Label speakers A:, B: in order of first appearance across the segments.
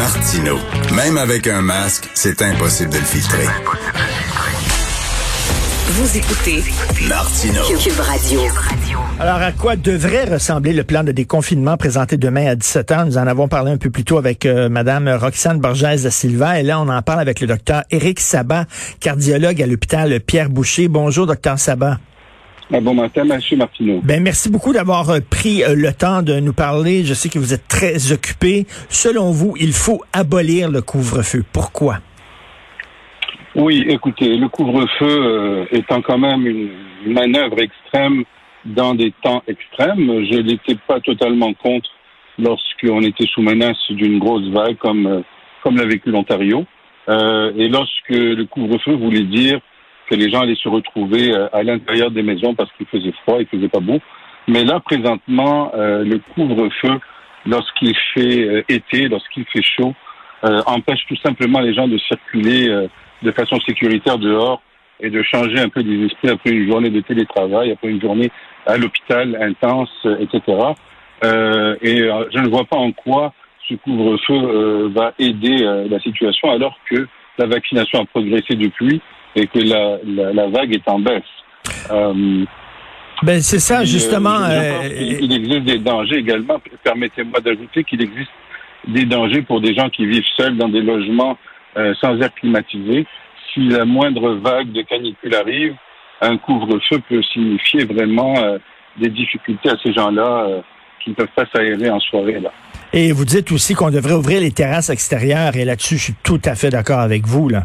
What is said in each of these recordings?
A: Martino. Même avec un masque, c'est impossible de le filtrer.
B: Vous écoutez
A: Martino.
B: Cube Radio.
C: Alors, à quoi devrait ressembler le plan de déconfinement présenté demain à 17h? Nous en avons parlé un peu plus tôt avec euh, Madame Roxane Borges da Silva. Et là, on en parle avec le docteur Éric Sabat, cardiologue à l'hôpital Pierre Boucher. Bonjour, docteur Sabat.
D: Bon matin, M. Martineau.
C: Ben, merci beaucoup d'avoir euh, pris euh, le temps de nous parler. Je sais que vous êtes très occupé. Selon vous, il faut abolir le couvre-feu. Pourquoi?
D: Oui, écoutez, le couvre-feu euh, étant quand même une manœuvre extrême dans des temps extrêmes, je n'étais pas totalement contre lorsqu'on était sous menace d'une grosse vague comme, euh, comme l'a vécu l'Ontario. Euh, et lorsque le couvre-feu voulait dire que les gens allaient se retrouver euh, à l'intérieur des maisons parce qu'il faisait froid, il faisait pas beau. Mais là, présentement, euh, le couvre-feu, lorsqu'il fait euh, été, lorsqu'il fait chaud, empêche tout simplement les gens de circuler de façon sécuritaire dehors et de changer un peu des esprits après une journée de télétravail, après une journée à l'hôpital intense, etc. Et je ne vois pas en quoi ce couvre-feu va aider la situation alors que la vaccination a progressé depuis et que la, la, la vague est en baisse. Euh,
C: Ben, c'est ça,
D: et,
C: justement.
D: euh,
C: euh,
D: il existe des dangers également. Permettez-moi d'ajouter qu'il existe des dangers pour des gens qui vivent seuls dans des logements euh, sans air climatisé. Si la moindre vague de canicule arrive, un couvre-feu peut signifier vraiment euh, des difficultés à ces gens-là euh, qui ne peuvent pas s'aérer en soirée. Là.
C: et vous dites aussi qu'on devrait ouvrir les terrasses extérieures. Et là-dessus, je suis tout à fait d'accord avec vous, là.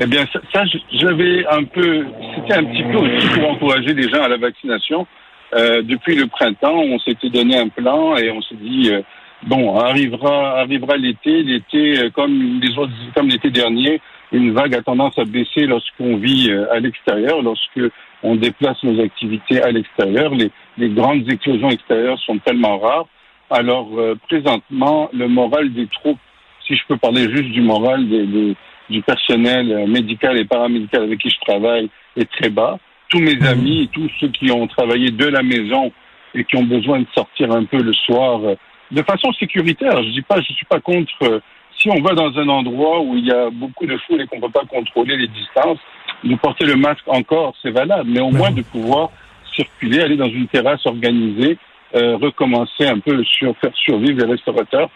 D: Eh bien, ça, ça, j'avais un peu, c'était un petit peu aussi pour encourager les gens à la vaccination. Euh, depuis le printemps, on s'était donné un plan et on s'est dit euh, bon, arrivera, arrivera l'été, l'été euh, comme les autres, comme l'été dernier, une vague a tendance à baisser lorsqu'on vit euh, à l'extérieur, lorsque on déplace nos activités à l'extérieur. Les, les grandes éclosions extérieures sont tellement rares. Alors euh, présentement, le moral des troupes, si je peux parler juste du moral des, des du personnel euh, médical et paramédical avec qui je travaille est très bas. Tous mes amis, tous ceux qui ont travaillé de la maison et qui ont besoin de sortir un peu le soir euh, de façon sécuritaire. Je dis pas, je suis pas contre. euh, si on va dans un endroit où il y a beaucoup de foule et qu'on peut pas contrôler les distances, de porter le masque encore, c'est valable. Mais au moins de pouvoir circuler, aller dans une terrasse organisée, euh, recommencer un peu sur faire survivre les restaurateurs.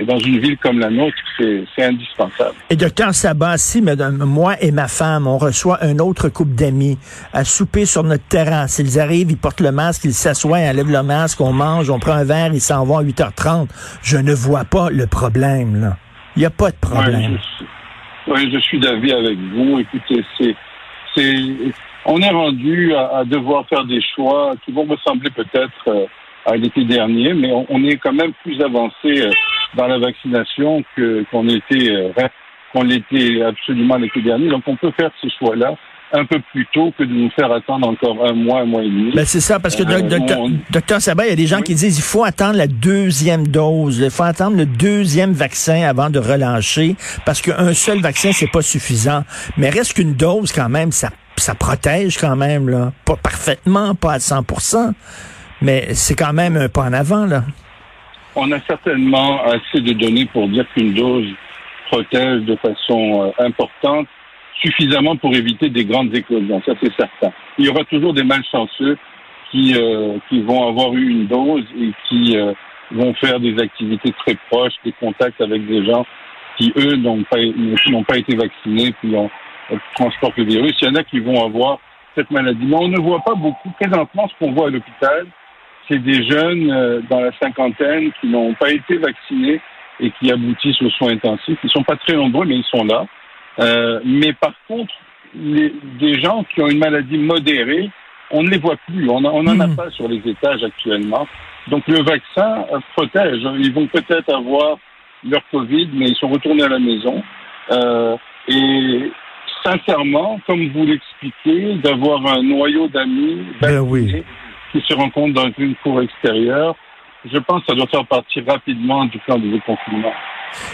D: Et dans une ville comme la nôtre, c'est indispensable.
C: Et docteur Sabat, si madame, moi et ma femme, on reçoit un autre couple d'amis à souper sur notre terrasse, ils arrivent, ils portent le masque, ils s'assoient, ils enlèvent le masque, on mange, on prend un verre, ils s'en vont à 8h30. Je ne vois pas le problème, là. Il n'y a pas de problème.
D: je, ouais, je suis d'avis avec vous. Écoutez, c'est, c'est, on est rendu à, à devoir faire des choix qui vont ressembler peut-être euh, à l'été dernier, mais on, on est quand même plus avancé euh, dans la vaccination que qu'on était euh, qu'on absolument l'été dernier. Donc, on peut faire ces choix-là un peu plus tôt que de nous faire attendre encore un mois, un mois et demi.
C: Ben, c'est ça, parce que
D: Euh,
C: doc- docteur,
D: on-
C: docteur Sabat, il y a des gens
D: Oui.
C: qui disent il faut attendre la deuxième dose, il faut attendre le deuxième vaccin avant de relâcher, parce qu'un seul vaccin, c'est pas suffisant. Mais reste qu'une dose, quand même, ça, ça protège quand même, là. Pas parfaitement, pas à 100% mais c'est quand même un pas en avant, là.
D: On a certainement assez de données pour dire qu'une dose protège de façon euh, importante, suffisamment pour éviter des grandes éclosions. Ça, c'est certain. Il y aura toujours des malchanceux qui, euh, qui vont avoir eu une dose et qui euh, vont faire des activités très proches, des contacts avec des gens qui, eux, n'ont pas, n'ont pas été vaccinés, puis ont, euh, le virus. Il y en a qui vont avoir cette maladie. Mais on ne voit pas beaucoup. Présentement, ce qu'on voit à l'hôpital, c'est des jeunes euh, dans la cinquantaine qui n'ont pas été vaccinés et qui aboutissent aux soins intensifs. Ils ne sont pas très nombreux, mais ils sont là. Euh, mais par contre, les, des gens qui ont une maladie modérée, on ne les voit plus. On n'en a
C: Mhm.
D: pas sur les étages actuellement. Donc le vaccin euh, protège. Ils vont peut-être avoir leur Covid, mais ils sont retournés à la maison. Euh, et sincèrement, comme vous l'expliquez, d'avoir un noyau d'amis
C: Ben oui.
D: Qui se rencontrent dans une cour extérieure, je pense que ça doit faire partie rapidement du plan de déconfinement.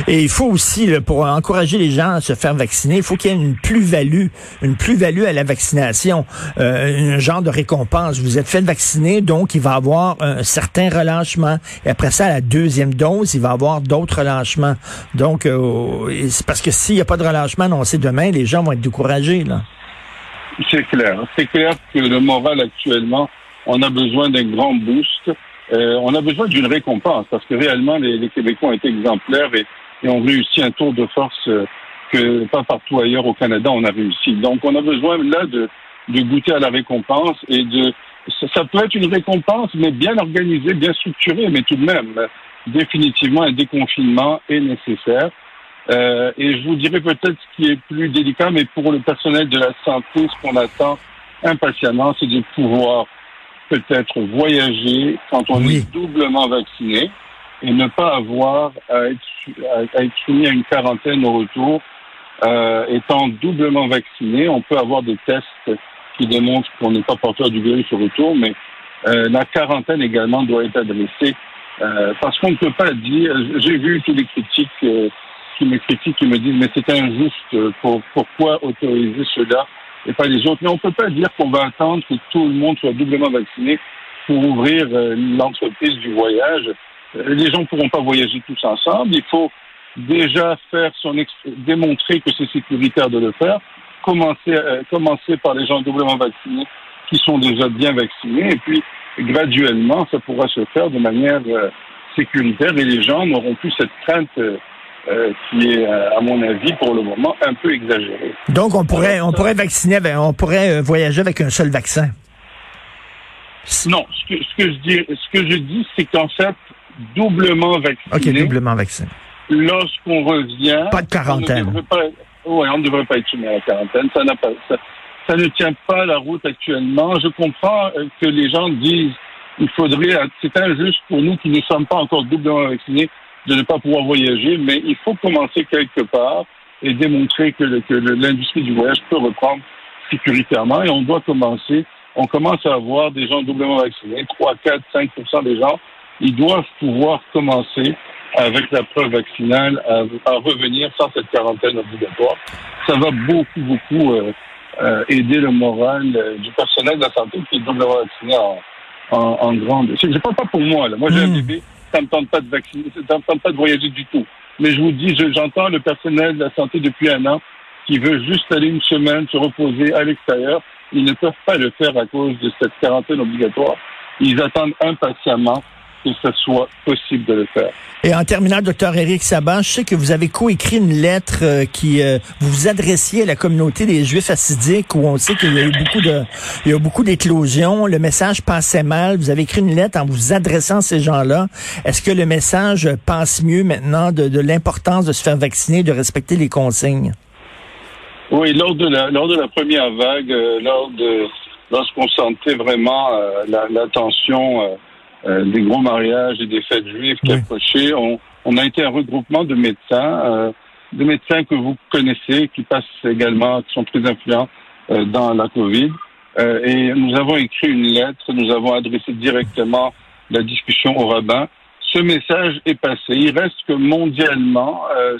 C: Et il faut aussi, là, pour encourager les gens à se faire vacciner, il faut qu'il y ait une plus-value, une plus-value à la vaccination, euh, un genre de récompense. Vous êtes fait vacciner, donc il va y avoir un certain relâchement. Et après ça, à la deuxième dose, il va y avoir d'autres relâchements. Donc, euh, c'est parce que s'il n'y a pas de relâchement, on sait demain, les gens vont être découragés. Là.
D: C'est clair. C'est clair que le moral actuellement, on a besoin d'un grand boost. Euh, on a besoin d'une récompense parce que réellement, les, les Québécois ont été exemplaires et, et ont réussi un tour de force euh, que pas partout ailleurs au Canada on a réussi. Donc, on a besoin là de, de goûter à la récompense et de ça, peut être une récompense, mais bien organisée, bien structurée, mais tout de même, définitivement, un déconfinement est nécessaire. Euh, et je vous dirais peut-être ce qui est plus délicat, mais pour le personnel de la santé, ce qu'on attend impatiemment, c'est de pouvoir peut-être voyager quand on
C: Oui.
D: est doublement vacciné et ne pas avoir à être, à- être soumis à une quarantaine au retour. Euh, étant doublement vacciné, on peut avoir des tests qui démontrent qu'on n'est pas porteur du virus au retour, mais euh, la quarantaine également doit être adressée euh, parce qu'on ne peut pas dire. J'ai vu tous les critiques qui me critiquent, qui me disent mais c'est injuste. Pour, pourquoi autoriser cela? Et pas les autres Mais on ne peut pas dire qu'on va attendre que tout le monde soit doublement vacciné pour ouvrir euh, l'entreprise du voyage. Euh, les gens ne pourront pas voyager tous ensemble. Il faut déjà faire son démontrer que c'est sécuritaire de le faire. Commencer, euh, commencer par les gens doublement vaccinés qui sont déjà bien vaccinés et puis graduellement ça pourra se faire de manière sécuritaire et les gens n'auront plus cette crainte euh, qui est euh, à mon avis pour le moment un peu exagérée.
C: Donc, on pourrait, on pourrait vacciner, on pourrait euh, voyager avec un seul vaccin.
D: Non, ce que, ce que je dis, ce que je dis, c'est qu'en fait, doublement
C: OK,
D: vacciné,
C: doublement vacciné.
D: lorsqu'on revient,
C: Pas de quarantaine.
D: On ne devrait pas, ouais, on ne devrait pas être soumis à la quarantaine. Ça n'a pas, ça, ça ne tient pas la route actuellement. Je comprends que les gens disent il faudrait, c'est injuste pour nous qui ne sommes pas encore doublement vaccinés de ne pas pouvoir voyager, mais il faut commencer quelque part et démontrer que, le- que le- l'industrie du voyage peut reprendre sécuritairement et on doit commencer. On commence à avoir des gens doublement vaccinés, 3, 4, 5 des gens. Ils doivent pouvoir commencer avec la preuve vaccinale à, à revenir sans cette quarantaine obligatoire. Ça va beaucoup, beaucoup euh, euh, aider le moral euh, du personnel de la santé qui est doublement vacciné en, en, en grande. Je ne parle pas pour moi. Là. Moi, j'ai un bébé, ça me tente pas de vacciner, ça pas de voyager du tout. Mais je vous dis, je- j'entends le personnel de la santé depuis un an qui veut juste aller une semaine se reposer à l'extérieur. Ils ne peuvent pas le faire à cause de cette quarantaine obligatoire. Ils attendent impatiemment que ce soit possible de le faire.
C: Et en terminant, docteur Éric Saban, je sais que vous avez coécrit une lettre euh, qui euh, vous vous adressiez à la communauté des Juifs assidiques où on sait qu'il y a eu beaucoup de, il y a eu beaucoup d'éclosions. Le message passait mal. Vous avez écrit une lettre en vous adressant à ces gens-là. Est-ce que le message passe mieux maintenant de, de l'importance de se faire vacciner, de respecter les consignes?
D: Oui, lors de la, lors de la première vague, euh, lors de, lorsqu'on sentait vraiment euh, la, la tension euh, des gros mariages et des fêtes juives qui
C: Oui.
D: approchaient, on, on a été un regroupement de médecins, euh, de médecins que vous connaissez, qui passent également, qui sont très influents euh, dans la COVID. Euh, et nous avons écrit une lettre, nous avons adressé directement la discussion au rabbin. Ce message est passé. Il reste que mondialement, euh,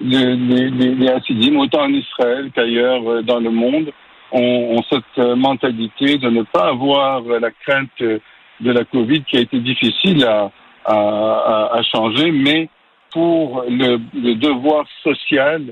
D: les, les, les, Hassidim, autant en Israël qu'ailleurs euh, dans le monde, ont, ont cette mentalité de ne pas avoir la crainte euh, de la COVID qui a été difficile à, à, à, changer, mais pour le, le devoir social,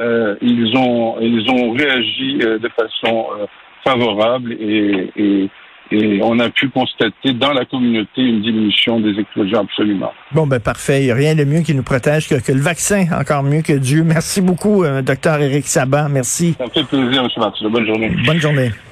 D: euh, ils ont ils ont réagi euh, de façon euh, favorable et, et, et on a pu constater dans la communauté une diminution des explosions absolument.
C: Bon, ben parfait. Il n'y a rien de mieux qui nous protège que, que le vaccin, encore mieux que Dieu. Merci beaucoup, euh, docteur Éric Saban. Merci.
D: Ça me fait plaisir, M. Martin. Bonne journée.
C: Bonne journée.